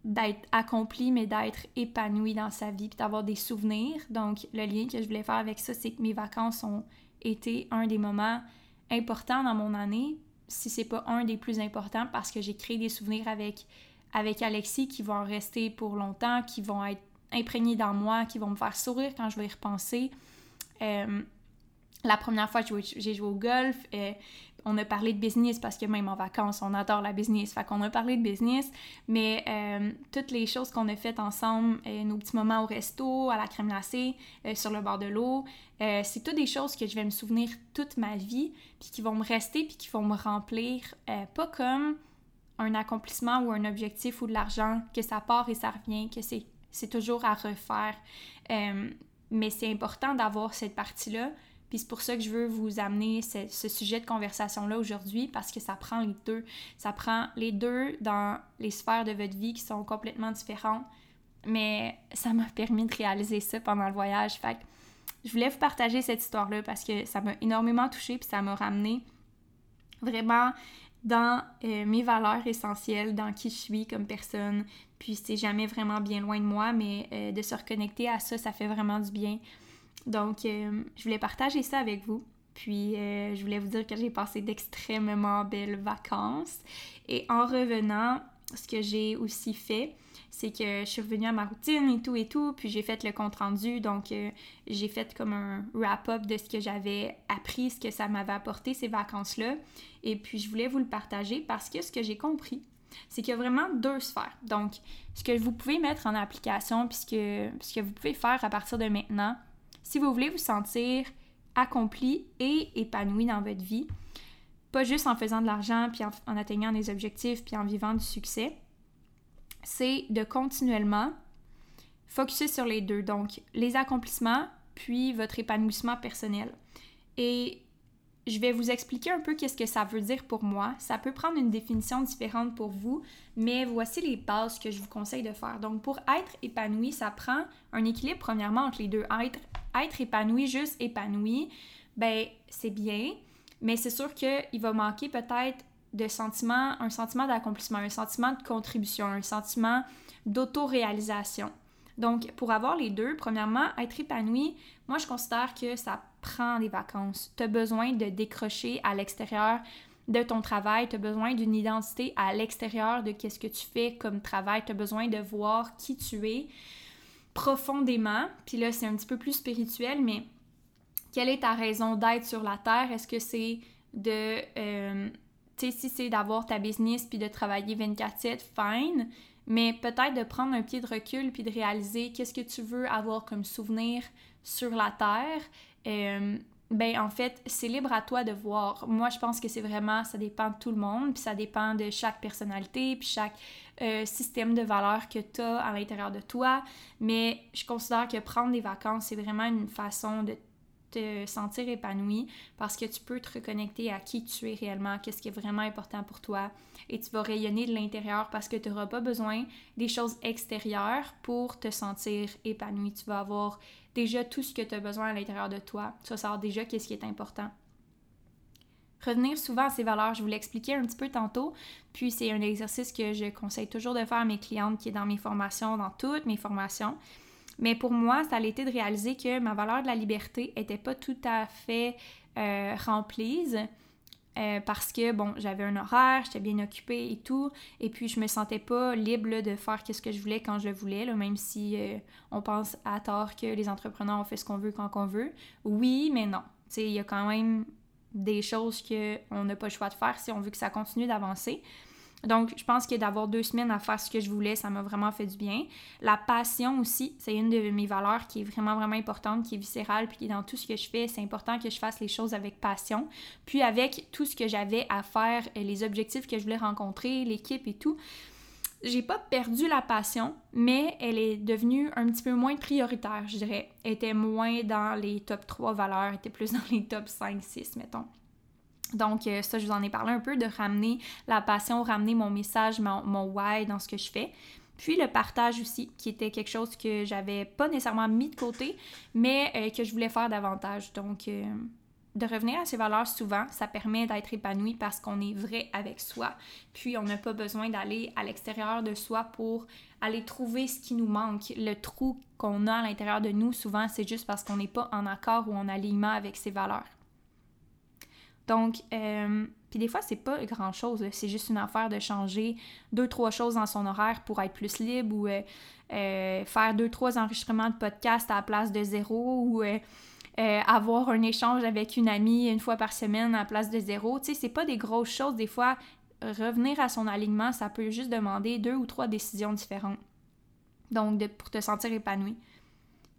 Speaker 1: d'être accompli, mais d'être épanoui dans sa vie, puis d'avoir des souvenirs. Donc, le lien que je voulais faire avec ça, c'est que mes vacances ont été un des moments importants dans mon année, si c'est pas un des plus importants, parce que j'ai créé des souvenirs avec, avec Alexis qui vont rester pour longtemps, qui vont être imprégnés dans moi, qui vont me faire sourire quand je vais y repenser. Euh, la première fois que j'ai joué au golf, euh, on a parlé de business parce que même en vacances, on adore la business. Fait qu'on a parlé de business, mais euh, toutes les choses qu'on a faites ensemble, nos petits moments au resto, à la crème glacée, sur le bord de l'eau, c'est toutes des choses que je vais me souvenir toute ma vie, puis qui vont me rester, puis qui vont me remplir, pas comme un accomplissement ou un objectif ou de l'argent, que ça part et ça revient, que c'est toujours à refaire. Euh, mais c'est important d'avoir cette partie-là. Puis c'est pour ça que je veux vous amener ce, sujet de conversation-là aujourd'hui, parce que ça prend les deux. Ça prend les deux dans les sphères de votre vie qui sont complètement différentes. Mais ça m'a permis de réaliser ça pendant le voyage. Fait que je voulais vous partager cette histoire-là parce que ça m'a énormément touchée, puis ça m'a ramené vraiment dans euh, mes valeurs essentielles, dans qui je suis comme personne. Puis c'est jamais vraiment bien loin de moi, mais euh, de se reconnecter à ça, ça fait vraiment du bien. Donc, euh, je voulais partager ça avec vous. Puis, je voulais vous dire que j'ai passé d'extrêmement belles vacances. Et en revenant, ce que j'ai aussi fait, c'est que je suis revenue à ma routine et tout et tout, puis j'ai fait le compte rendu, donc euh, j'ai fait comme un wrap-up de ce que j'avais appris, ce que ça m'avait apporté ces vacances-là, et puis je voulais vous le partager parce que ce que j'ai compris, c'est qu'il y a vraiment deux sphères. Donc, ce que vous pouvez mettre en application, puisque ce que vous pouvez faire à partir de maintenant, si vous voulez vous sentir accompli et épanoui dans votre vie, pas juste en faisant de l'argent, puis en, atteignant des objectifs, puis en vivant du succès, c'est de continuellement focuser sur les deux. Donc, les accomplissements, puis votre épanouissement personnel. Et je vais vous expliquer un peu qu'est-ce que ça veut dire pour moi. Ça peut prendre une définition différente pour vous, mais voici les bases que je vous conseille de faire. Donc, pour être épanoui, ça prend un équilibre premièrement entre les deux. Être, épanoui, juste épanoui, ben c'est bien, mais c'est sûr qu'il va manquer peut-être de sentiment, un sentiment d'accomplissement, un sentiment de contribution, un sentiment d'autoréalisation. Donc, pour avoir les deux, premièrement, être épanoui, moi, je considère que ça prend des vacances. Tu as besoin de décrocher à l'extérieur de ton travail, tu as besoin d'une identité à l'extérieur de qu'est-ce que tu fais comme travail, tu as besoin de voir qui tu es profondément. Puis là, c'est un petit peu plus spirituel, mais quelle est ta raison d'être sur la Terre? Est-ce que c'est de... Euh, tu sais, si c'est d'avoir ta business puis de travailler 24-7, fine. Mais peut-être de prendre un pied de recul puis de réaliser qu'est-ce que tu veux avoir comme souvenir sur la Terre. Euh, ben en fait, c'est libre à toi de voir. Moi, je pense que c'est vraiment, ça dépend de tout le monde, puis ça dépend de chaque personnalité, puis chaque euh, système de valeurs que tu as à l'intérieur de toi. Mais je considère que prendre des vacances, c'est vraiment une façon de te sentir épanoui parce que tu peux te reconnecter à qui tu es réellement, qu'est-ce qui est vraiment important pour toi et tu vas rayonner de l'intérieur parce que tu n'auras pas besoin des choses extérieures pour te sentir épanoui. Tu vas avoir déjà tout ce que tu as besoin à l'intérieur de toi. Tu vas savoir déjà qu'est-ce qui est important. Revenir souvent à ces valeurs, je vous l'expliquais un petit peu tantôt, puis c'est un exercice que je conseille toujours de faire à mes clientes qui est dans mes formations, dans toutes mes formations. Mais pour moi, ça a été de réaliser que ma valeur de la liberté n'était pas tout à fait euh, remplie. Euh, parce que, bon, j'avais un horaire, j'étais bien occupée et tout, et puis je me sentais pas libre de faire ce que je voulais quand je voulais, là, même si euh, on pense à tort que les entrepreneurs ont fait ce qu'on veut quand on veut. Oui, mais non. Il y a quand même des choses qu'on n'a pas le choix de faire si on veut que ça continue d'avancer. Donc, je pense que d'avoir deux semaines à faire ce que je voulais, ça m'a vraiment fait du bien. La passion aussi, c'est une de mes valeurs qui est vraiment, vraiment importante, qui est viscérale, puis qui est dans tout ce que je fais. C'est important que je fasse les choses avec passion. Puis avec tout ce que j'avais à faire, les objectifs que je voulais rencontrer, l'équipe et tout, j'ai pas perdu la passion, mais elle est devenue un petit peu moins prioritaire, je dirais. Elle était moins dans les top 3 valeurs, elle était plus dans les top 5, 6, mettons. Donc, euh, ça, je vous en ai parlé un peu, de ramener la passion, ramener mon message, mon, why dans ce que je fais. Puis le partage aussi, qui était quelque chose que j'avais pas nécessairement mis de côté, mais euh, que je voulais faire davantage. Donc, euh, de revenir à ces valeurs souvent, ça permet d'être épanoui parce qu'on est vrai avec soi. Puis on n'a pas besoin d'aller à l'extérieur de soi pour aller trouver ce qui nous manque. Le trou qu'on a à l'intérieur de nous, souvent, c'est juste parce qu'on n'est pas en accord ou en alignement avec ces valeurs. Donc, euh, puis des fois, c'est pas grand chose. C'est juste une affaire de changer deux, trois choses dans son horaire pour être plus libre ou euh, euh, faire deux, trois enregistrements de podcast à la place de zéro ou avoir un échange avec une amie une fois par semaine à la place de zéro. Tu sais, c'est pas des grosses choses. Des fois, revenir à son alignement, ça peut juste demander deux ou trois décisions différentes. Donc, pour te sentir épanoui.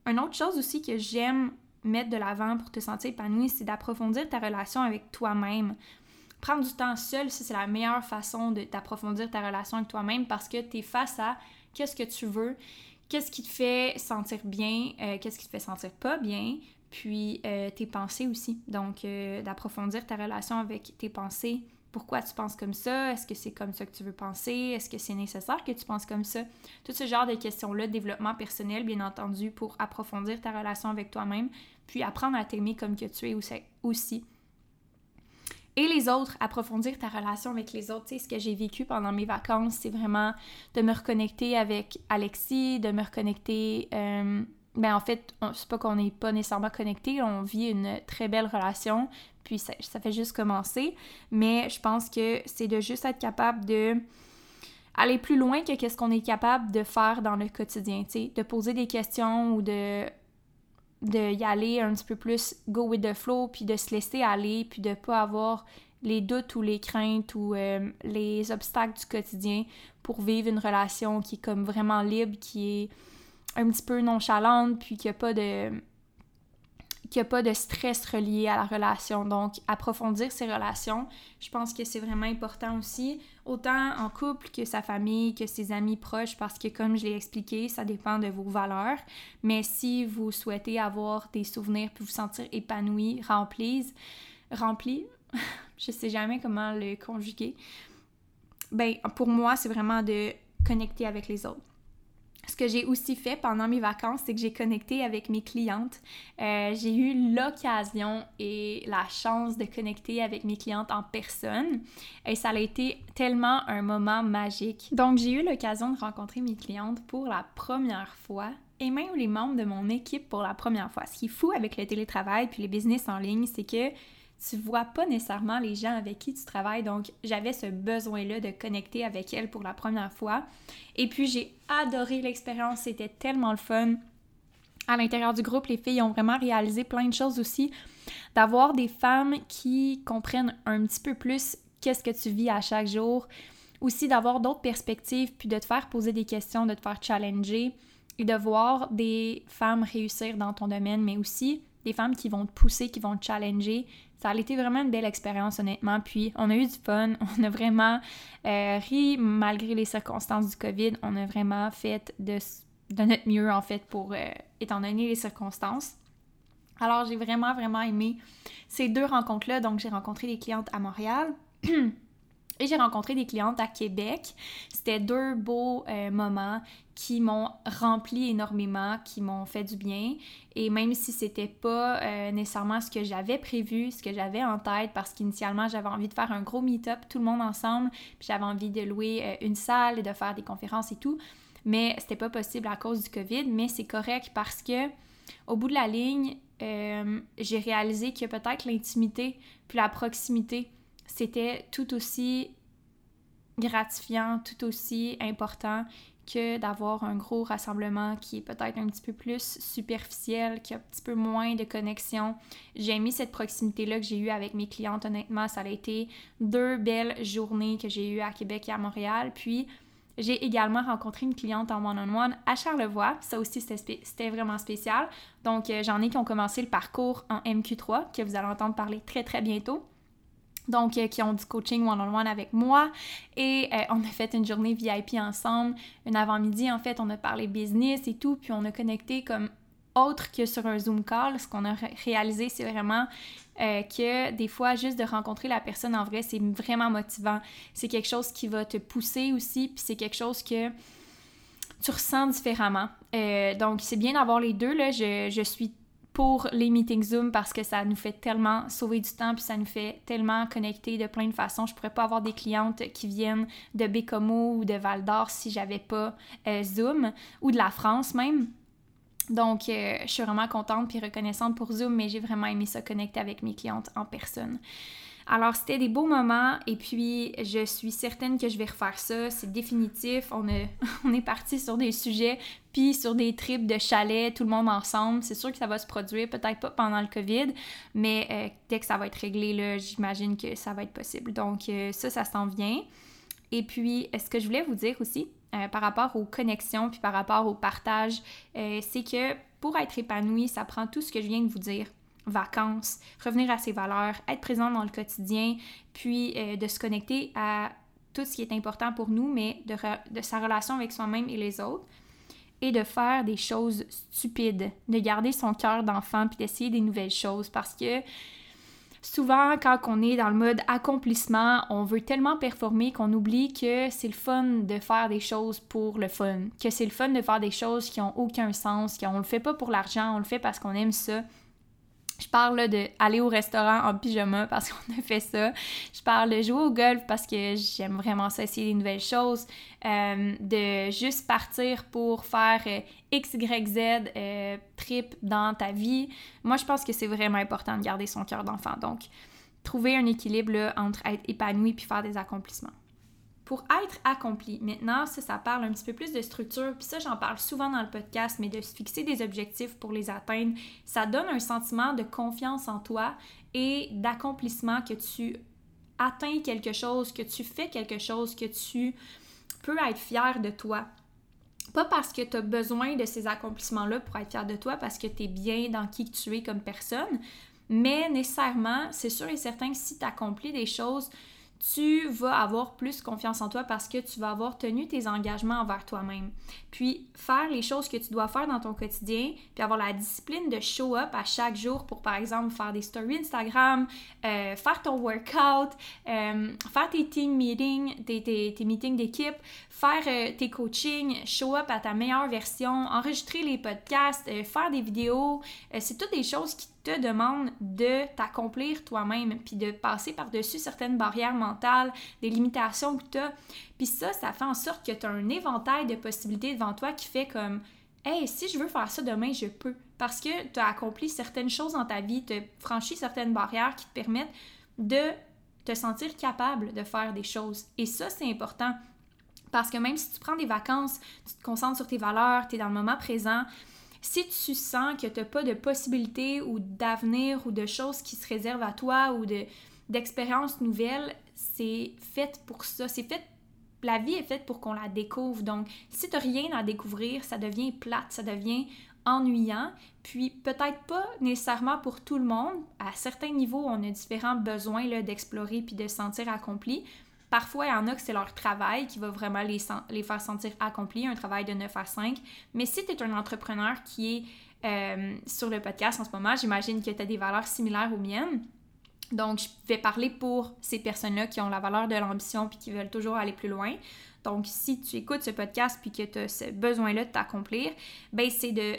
Speaker 1: Une autre chose aussi que j'aime mettre de l'avant pour te sentir épanoui, c'est d'approfondir ta relation avec toi-même. Prendre du temps seul, c'est la meilleure façon d'approfondir ta relation avec toi-même parce que tu es face à qu'est-ce que tu veux, qu'est-ce qui te fait sentir bien, euh, qu'est-ce qui te fait sentir pas bien, puis euh, tes pensées aussi. Donc, euh, d'approfondir ta relation avec tes pensées, pourquoi tu penses comme ça? Est-ce que c'est comme ça que tu veux penser? Est-ce que c'est nécessaire que tu penses comme ça? Tout ce genre de questions-là, développement personnel, bien entendu, pour approfondir ta relation avec toi-même, puis apprendre à t'aimer comme que tu es aussi. Et les autres, approfondir ta relation avec les autres. Tu sais, ce que j'ai vécu pendant mes vacances, c'est vraiment de me reconnecter avec Alexis, de me reconnecter... Euh, ben en fait, c'est pas qu'on n'est pas nécessairement connecté, on vit une très belle relation, puis ça, fait juste commencer. Mais je pense que c'est de juste être capable de aller plus loin que qu'est-ce qu'on est capable de faire dans le quotidien, tu sais, de poser des questions ou de de y aller un petit peu plus go with the flow, puis de se laisser aller, puis de pas avoir les doutes ou les craintes ou euh, les obstacles du quotidien pour vivre une relation qui est comme vraiment libre, qui est un petit peu nonchalante, puis qu'il n'y a pas de qu'il n'y a pas de stress relié à la relation. Donc, approfondir ses relations, je pense que c'est vraiment important aussi, autant en couple que sa famille, que ses amis proches, parce que comme je l'ai expliqué, ça dépend de vos valeurs. Mais si vous souhaitez avoir des souvenirs puis vous sentir épanoui, remplis, rempli, je sais jamais comment le conjuguer, ben pour moi, c'est vraiment de connecter avec les autres ce que j'ai aussi fait pendant mes vacances, c'est que j'ai connecté avec mes clientes. Euh, j'ai eu l'occasion et la chance de connecter avec mes clientes en personne et ça a été tellement un moment magique. Donc j'ai eu l'occasion de rencontrer mes clientes pour la première fois et même les membres de mon équipe pour la première fois. Ce qui est fou avec le télétravail puis les business en ligne, c'est que tu vois pas nécessairement les gens avec qui tu travailles. Donc, j'avais ce besoin-là de connecter avec elles pour la première fois. Et puis, j'ai adoré l'expérience. C'était tellement le fun. À l'intérieur du groupe, les filles ont vraiment réalisé plein de choses aussi. D'avoir des femmes qui comprennent un petit peu plus qu'est-ce que tu vis à chaque jour aussi d'avoir d'autres perspectives, puis de te faire poser des questions, de te faire challenger et de voir des femmes réussir dans ton domaine, mais aussi des femmes qui vont te pousser, qui vont te challenger. Ça a été vraiment une belle expérience, honnêtement. Puis, on a eu du fun. On a vraiment euh, ri malgré les circonstances du COVID. On a vraiment fait de, de notre mieux, en fait, pour, euh, étant donné les circonstances. Alors, j'ai vraiment, vraiment aimé ces deux rencontres-là. Donc, j'ai rencontré des clientes à Montréal. Et j'ai rencontré des clientes à Québec. C'était deux beaux euh, moments qui m'ont rempli énormément, qui m'ont fait du bien. Et même si c'était pas euh, nécessairement ce que j'avais prévu, ce que j'avais en tête, parce qu'initialement j'avais envie de faire un gros meet-up, tout le monde ensemble, puis j'avais envie de louer euh, une salle et de faire des conférences et tout. Mais c'était pas possible à cause du COVID, mais c'est correct parce que au bout de la ligne, j'ai réalisé que peut-être l'intimité puis la proximité c'était tout aussi gratifiant, tout aussi important que d'avoir un gros rassemblement qui est peut-être un petit peu plus superficiel, qui a un petit peu moins de connexion. J'ai aimé cette proximité-là que j'ai eue avec mes clientes, honnêtement. Ça a été deux belles journées que j'ai eues à Québec et à Montréal. Puis, j'ai également rencontré une cliente en one-on-one à Charlevoix. Ça aussi, c'était vraiment spécial. Donc, euh, j'en ai qui ont commencé le parcours en MQ3, que vous allez entendre parler très, très bientôt donc euh, qui ont du coaching one-on-one avec moi. Et euh, on a fait une journée VIP ensemble, un avant-midi en fait, on a parlé business et tout, puis on a connecté comme autre que sur un Zoom call. Ce qu'on a réalisé, c'est vraiment euh, que des fois, juste de rencontrer la personne en vrai, c'est vraiment motivant. C'est quelque chose qui va te pousser aussi, puis c'est quelque chose que tu ressens différemment. donc, c'est bien d'avoir les deux. Là. Je, je suis pour les meetings Zoom parce que ça nous fait tellement sauver du temps puis ça nous fait tellement connecter de plein de façons. Je pourrais pas avoir des clientes qui viennent de Bécomo ou de Val d'Or si j'avais pas euh, Zoom ou de la France même. Donc, euh, je suis vraiment contente puis reconnaissante pour Zoom, mais j'ai vraiment aimé ça connecter avec mes clientes en personne. Alors, c'était des beaux moments et puis je suis certaine que je vais refaire ça. C'est définitif. On, est parti sur des sujets puis sur des trips de chalet, tout le monde ensemble. C'est sûr que ça va se produire, peut-être pas pendant le COVID, mais euh, dès que ça va être réglé, là, j'imagine que ça va être possible. Donc, euh, ça, ça s'en vient. Et puis, ce que je voulais vous dire aussi, euh, par rapport aux connexions, puis par rapport au partage, c'est que pour être épanoui, ça prend tout ce que je viens de vous dire vacances, revenir à ses valeurs, être présent dans le quotidien, puis euh, de se connecter à tout ce qui est important pour nous, mais de, de sa relation avec soi-même et les autres, et de faire des choses stupides, de garder son cœur d'enfant, puis d'essayer des nouvelles choses, parce que souvent, quand on est dans le mode accomplissement, on veut tellement performer qu'on oublie que c'est le fun de faire des choses pour le fun, que c'est le fun de faire des choses qui ont aucun sens, qu'on le fait pas pour l'argent, on le fait parce qu'on aime ça. Je parle de aller au restaurant en pyjama parce qu'on a fait ça. Je parle de jouer au golf parce que j'aime vraiment ça, essayer des nouvelles choses. Euh, de juste partir pour faire euh, X, Y, Z euh, trip dans ta vie. Moi, je pense que c'est vraiment important de garder son cœur d'enfant. Donc, trouver un équilibre entre être épanoui puis faire des accomplissements pour être accompli. Maintenant, ça, ça parle un petit peu plus de structure, puis ça, j'en parle souvent dans le podcast, mais de fixer des objectifs pour les atteindre, ça donne un sentiment de confiance en toi et d'accomplissement que tu atteins quelque chose, que tu fais quelque chose, que tu peux être fier de toi. Pas parce que tu as besoin de ces accomplissements-là pour être fier de toi, parce que tu es bien dans qui tu es comme personne, mais nécessairement, c'est sûr et certain que si tu accomplis des choses, tu vas avoir plus confiance en toi parce que tu vas avoir tenu tes engagements envers toi-même. Puis faire les choses que tu dois faire dans ton quotidien, puis avoir la discipline de show up à chaque jour pour, par exemple, faire des stories Instagram, euh, faire ton workout, euh, faire tes team meetings, tes, meetings d'équipe, faire euh, tes coachings, show up à ta meilleure version, enregistrer les podcasts, faire des vidéos. c'est toutes des choses qui te demande de t'accomplir toi-même, puis de passer par-dessus certaines barrières mentales, des limitations que tu as. Puis ça, ça fait en sorte que tu as un éventail de possibilités devant toi qui fait comme Hey, si je veux faire ça demain, je peux. Parce que tu as accompli certaines choses dans ta vie, tu as franchi certaines barrières qui te permettent de te sentir capable de faire des choses. Et ça, c'est important. Parce que même si tu prends des vacances, tu te concentres sur tes valeurs, tu es dans le moment présent, si tu sens que tu n'as pas de possibilités ou d'avenir ou de choses qui se réservent à toi ou de, d'expériences nouvelles, c'est fait pour ça. C'est fait la vie est faite pour qu'on la découvre. Donc, si tu n'as rien à découvrir, ça devient plate, ça devient ennuyant. Puis, peut-être pas nécessairement pour tout le monde. À certains niveaux, on a différents besoins d'explorer puis de se sentir accompli. Parfois, il y en a que c'est leur travail qui va vraiment les, faire sentir accomplis, un travail de 9 à 5. Mais si tu es un entrepreneur qui est euh, sur le podcast en ce moment, j'imagine que tu as des valeurs similaires aux miennes. Donc, je vais parler pour ces personnes-là qui ont la valeur de l'ambition puis qui veulent toujours aller plus loin. Donc, si tu écoutes ce podcast puis que tu as ce besoin-là de t'accomplir, ben c'est de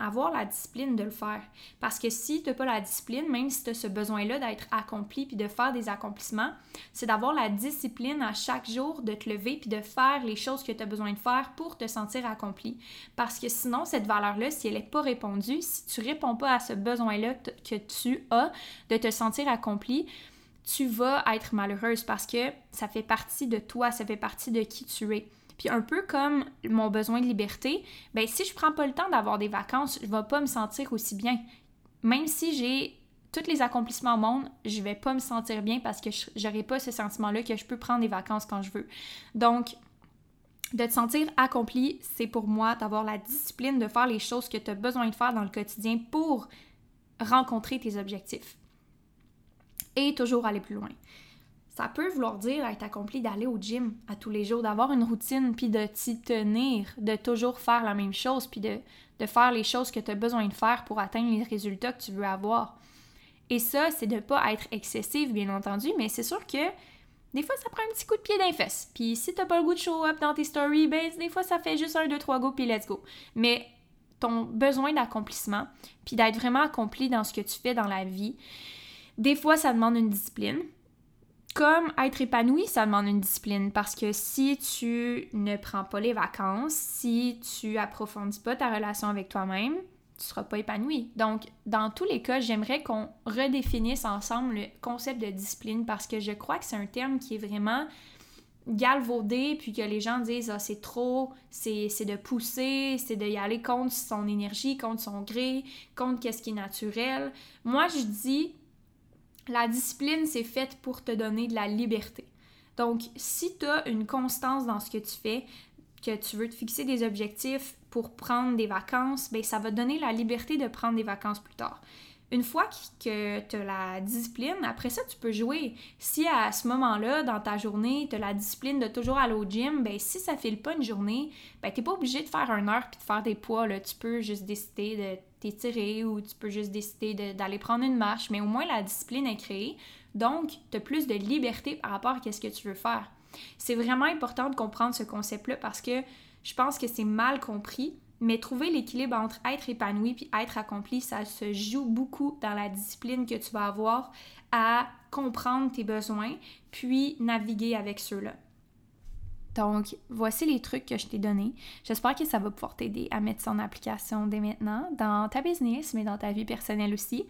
Speaker 1: avoir la discipline de le faire. Parce que si tu n'as pas la discipline, même si tu as ce besoin-là d'être accompli puis de faire des accomplissements, c'est d'avoir la discipline à chaque jour de te lever puis de faire les choses que tu as besoin de faire pour te sentir accompli. Parce que sinon, cette valeur-là, si elle n'est pas répondue, si tu réponds pas à ce besoin-là que tu as de te sentir accompli, tu vas être malheureuse parce que ça fait partie de toi, ça fait partie de qui tu es. Puis un peu comme mon besoin de liberté, ben si je prends pas le temps d'avoir des vacances, je vais pas me sentir aussi bien. Même si j'ai tous les accomplissements au monde, je vais pas me sentir bien parce que j'aurai pas ce sentiment-là que je peux prendre des vacances quand je veux. Donc, de te sentir accompli, c'est pour moi d'avoir la discipline de faire les choses que tu as besoin de faire dans le quotidien pour rencontrer tes objectifs. Et toujours aller plus loin. Ça peut vouloir dire être accompli d'aller au gym à tous les jours, d'avoir une routine, puis de t'y tenir, de toujours faire la même chose, puis de, faire les choses que tu as besoin de faire pour atteindre les résultats que tu veux avoir. Et ça, c'est de ne pas être excessif, bien entendu, mais c'est sûr que des fois, ça prend un petit coup de pied d'un fesse. Puis si t'as pas le goût de show up dans tes stories, ben des fois, ça fait juste un, deux, trois go, puis let's go. Mais ton besoin d'accomplissement, puis d'être vraiment accompli dans ce que tu fais dans la vie, des fois, ça demande une discipline comme être épanoui, ça demande une discipline parce que si tu ne prends pas les vacances, si tu approfondis pas ta relation avec toi-même, tu seras pas épanoui. Donc, dans tous les cas, j'aimerais qu'on redéfinisse ensemble le concept de discipline parce que je crois que c'est un terme qui est vraiment galvaudé, puis que les gens disent ah, c'est trop, c'est de pousser, c'est de aller contre son énergie, contre son gré, contre qu'est-ce qui est naturel. Moi, je dis la discipline, c'est faite pour te donner de la liberté. Donc, si tu as une constance dans ce que tu fais, que tu veux te fixer des objectifs pour prendre des vacances, ben ça va te donner la liberté de prendre des vacances plus tard. Une fois que tu as la discipline, après ça, tu peux jouer. Si à ce moment-là, dans ta journée, tu as la discipline de toujours aller au gym, ben si ça file pas une journée, ben t'es pas obligé de faire une heure puis de faire des poids. Là. Tu peux juste décider de t'étirer ou tu peux juste décider d'aller prendre une marche, mais au moins la discipline est créée. Donc, tu as plus de liberté par rapport à ce que tu veux faire. C'est vraiment important de comprendre ce concept-là parce que je pense que c'est mal compris, mais trouver l'équilibre entre être épanoui puis être accompli, ça se joue beaucoup dans la discipline que tu vas avoir à comprendre tes besoins puis naviguer avec ceux-là. Donc, voici les trucs que je t'ai donnés. J'espère que ça va pouvoir t'aider à mettre ça en application dès maintenant dans ta business, mais dans ta vie personnelle aussi.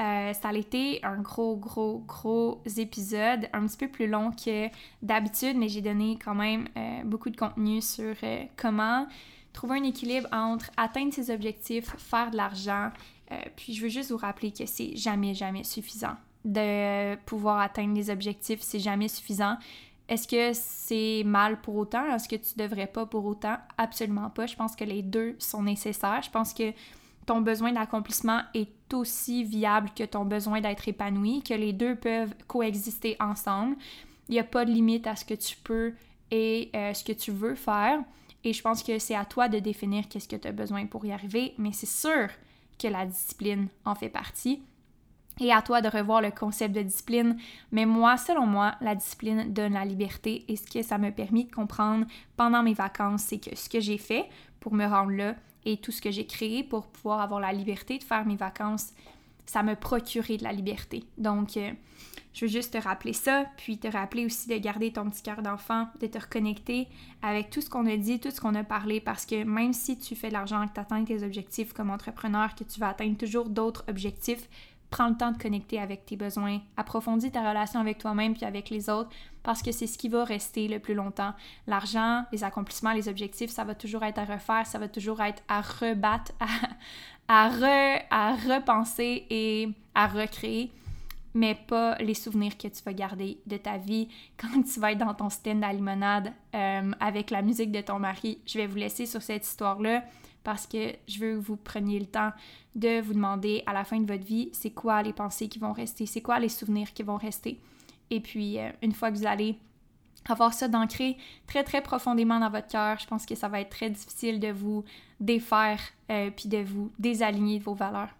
Speaker 1: Euh, ça a été un gros, gros, gros épisode, un petit peu plus long que d'habitude, mais j'ai donné quand même euh, beaucoup de contenu sur euh, comment trouver un équilibre entre atteindre ses objectifs, faire de l'argent. puis je veux juste vous rappeler que c'est jamais, jamais suffisant de pouvoir atteindre les objectifs, c'est jamais suffisant. Est-ce que c'est mal pour autant? Est-ce que tu devrais pas pour autant? Absolument pas. Je pense que les deux sont nécessaires. Je pense que ton besoin d'accomplissement est aussi viable que ton besoin d'être épanoui, que les deux peuvent coexister ensemble. Il n'y a pas de limite à ce que tu peux et euh, ce que tu veux faire. Et je pense que c'est à toi de définir qu'est-ce que tu as besoin pour y arriver, mais c'est sûr que la discipline en fait partie et à toi de revoir le concept de discipline. Mais moi, selon moi, la discipline donne la liberté et ce que ça m'a permis de comprendre pendant mes vacances, c'est que ce que j'ai fait pour me rendre là et tout ce que j'ai créé pour pouvoir avoir la liberté de faire mes vacances, ça me procurait de la liberté. Donc, euh, je veux juste te rappeler ça, puis te rappeler aussi de garder ton petit cœur d'enfant, de te reconnecter avec tout ce qu'on a dit, tout ce qu'on a parlé, parce que même si tu fais de l'argent, que tu atteins tes objectifs comme entrepreneur, que tu vas atteindre toujours d'autres objectifs, prends le temps de connecter avec tes besoins, approfondis ta relation avec toi-même puis avec les autres parce que c'est ce qui va rester le plus longtemps. L'argent, les accomplissements, les objectifs, ça va toujours être à refaire, ça va toujours être à rebattre, à, repenser et à recréer. mais pas les souvenirs que tu vas garder de ta vie quand tu vas être dans ton stand à limonade euh, avec la musique de ton mari. Je vais vous laisser sur cette histoire-là parce que je veux que vous preniez le temps de vous demander à la fin de votre vie, c'est quoi les pensées qui vont rester, c'est quoi les souvenirs qui vont rester. Et puis, euh, une fois que vous allez avoir ça d'ancré très très profondément dans votre cœur, je pense que ça va être très difficile de vous défaire euh, puis de vous désaligner de vos valeurs.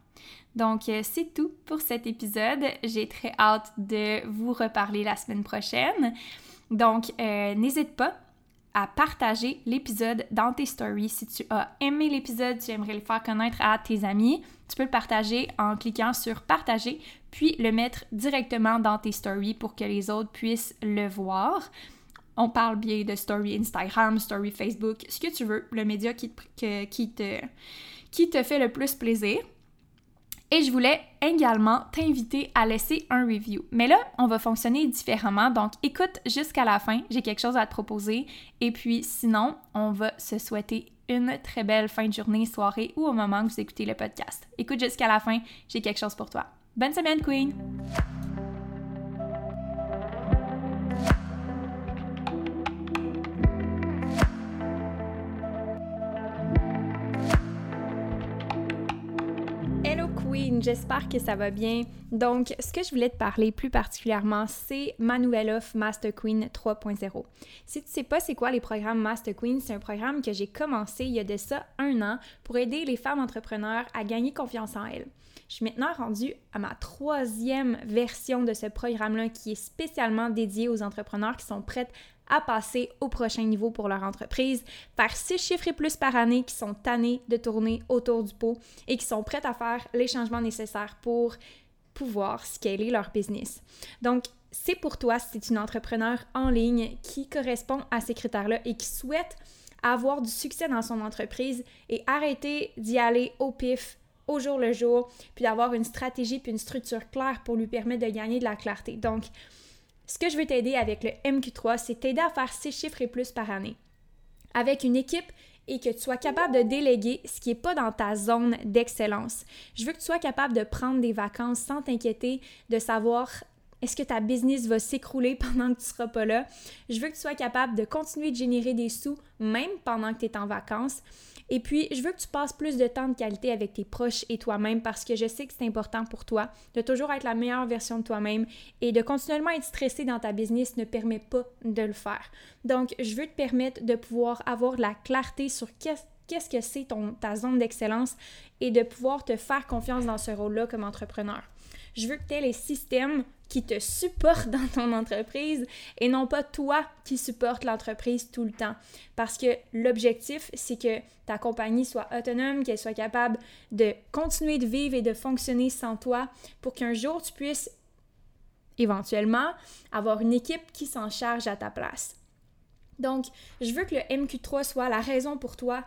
Speaker 1: Donc, euh, c'est tout pour cet épisode. J'ai très hâte de vous reparler la semaine prochaine. Donc, euh, n'hésite pas à partager l'épisode dans tes stories. Si tu as aimé l'épisode, tu aimerais le faire connaître à tes amis, tu peux le partager en cliquant sur partager, puis le mettre directement dans tes stories pour que les autres puissent le voir. On parle bien de story Instagram, story Facebook, ce que tu veux, le média qui qui te, qui te fait le plus plaisir. Et je voulais également t'inviter à laisser un review. Mais là, on va fonctionner différemment. Donc, écoute jusqu'à la fin. J'ai quelque chose à te proposer. Et puis, sinon, on va se souhaiter une très belle fin de journée, soirée ou au moment où vous écoutez le podcast. Écoute jusqu'à la fin. J'ai quelque chose pour toi. Bonne semaine, Queen! J'espère que ça va bien. Donc, ce que je voulais te parler plus particulièrement, c'est ma nouvelle offre Master Queen 3.0. Si tu sais pas c'est quoi les programmes Master Queen, c'est un programme que j'ai commencé il y a de ça un an pour aider les femmes entrepreneurs à gagner confiance en elles. Je suis maintenant rendue à ma troisième version de ce programme-là qui est spécialement dédié aux entrepreneurs qui sont prêtes à passer au prochain niveau pour leur entreprise, faire six chiffres et plus par année qui sont tannés de tourner autour du pot et qui sont prêtes à faire les changements nécessaires pour pouvoir scaler leur business. Donc, c'est pour toi si tu es une entrepreneur en ligne qui correspond à ces critères-là et qui souhaite avoir du succès dans son entreprise et arrêter d'y aller au pif au jour le jour, puis d'avoir une stratégie puis une structure claire pour lui permettre de gagner de la clarté. Donc, ce que je veux t'aider avec le MQ3, c'est t'aider à faire 6 chiffres et plus par année. Avec une équipe et que tu sois capable de déléguer ce qui n'est pas dans ta zone d'excellence. Je veux que tu sois capable de prendre des vacances sans t'inquiéter de savoir est-ce que ta business va s'écrouler pendant que tu seras pas là? Je veux que tu sois capable de continuer de générer des sous même pendant que tu es en vacances. Et puis, je veux que tu passes plus de temps de qualité avec tes proches et toi-même parce que je sais que c'est important pour toi de toujours être la meilleure version de toi-même et de continuellement être stressé dans ta business ne permet pas de le faire. Donc, je veux te permettre de pouvoir avoir de la clarté sur qu'est-ce que c'est ta zone d'excellence et de pouvoir te faire confiance dans ce rôle-là comme entrepreneur. Je veux que tu aies les systèmes qui te supportent dans ton entreprise et non pas toi qui supportes l'entreprise tout le temps. Parce que l'objectif, c'est que ta compagnie soit autonome, qu'elle soit capable de continuer de vivre et de fonctionner sans toi pour qu'un jour tu puisses éventuellement avoir une équipe qui s'en charge à ta place. Donc, je veux que le MQ3 soit la raison pour toi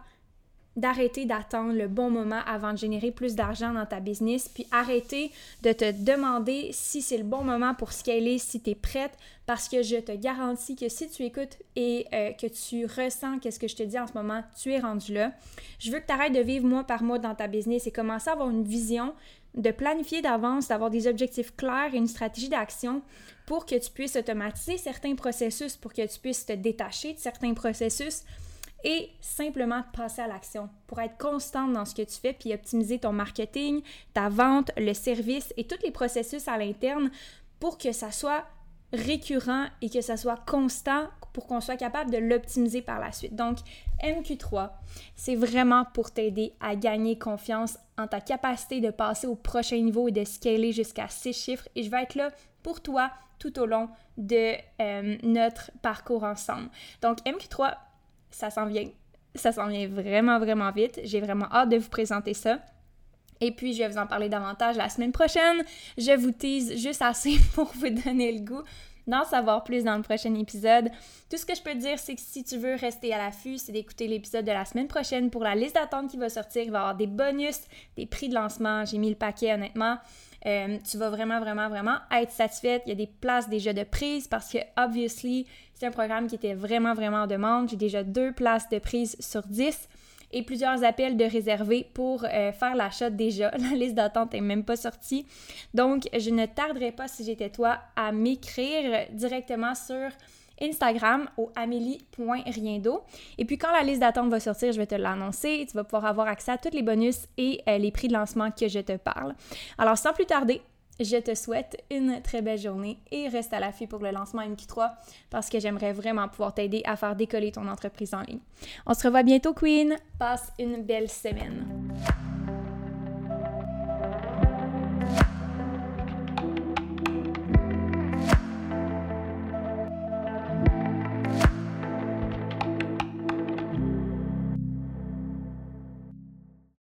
Speaker 1: d'arrêter d'attendre le bon moment avant de générer plus d'argent dans ta business, puis arrêter de te demander si c'est le bon moment pour scaler, si tu es prête, parce que je te garantis que si tu écoutes et euh, que tu ressens qu'est-ce que je te dis en ce moment, tu es rendu là. Je veux que tu arrêtes de vivre mois par mois dans ta business et commencer à avoir une vision, de planifier d'avance, d'avoir des objectifs clairs et une stratégie d'action pour que tu puisses automatiser certains processus, pour que tu puisses te détacher de certains processus et simplement passer à l'action pour être constante dans ce que tu fais puis optimiser ton marketing, ta vente, le service et tous les processus à l'interne pour que ça soit récurrent et que ça soit constant pour qu'on soit capable de l'optimiser par la suite. Donc, MQ3, c'est vraiment pour t'aider à gagner confiance en ta capacité de passer au prochain niveau et de scaler jusqu'à six chiffres. Et je vais être là pour toi tout au long de euh, notre parcours ensemble. Donc, MQ3, ça s'en vient. Ça s'en vient vraiment, vraiment vite. J'ai vraiment hâte de vous présenter ça. Et puis, je vais vous en parler davantage la semaine prochaine. Je vous tease juste assez pour vous donner le goût d'en savoir plus dans le prochain épisode. Tout ce que je peux te dire, c'est que si tu veux rester à l'affût, c'est d'écouter l'épisode de la semaine prochaine pour la liste d'attente qui va sortir. Il va y avoir des bonus, des prix de lancement. J'ai mis le paquet, honnêtement. Euh, tu vas vraiment, vraiment, vraiment être satisfaite. Il y a des places déjà de prise parce que, obviously, c'est un programme qui était vraiment, vraiment en demande. J'ai déjà deux places de prise sur 10. et plusieurs appels de réservés pour euh, faire l'achat déjà. La liste d'attente n'est même pas sortie. Donc, je ne tarderai pas, si j'étais toi, à m'écrire directement sur Instagram au amélie.riendo. Et puis quand la liste d'attente va sortir, je vais te l'annoncer. Tu vas pouvoir avoir accès à tous les bonus et euh, les prix de lancement que je te parle. Alors sans plus tarder, je te souhaite une très belle journée et reste à l'affût pour le lancement MQ3 parce que j'aimerais vraiment pouvoir t'aider à faire décoller ton entreprise en ligne. On se revoit bientôt, Queen. Passe une belle semaine.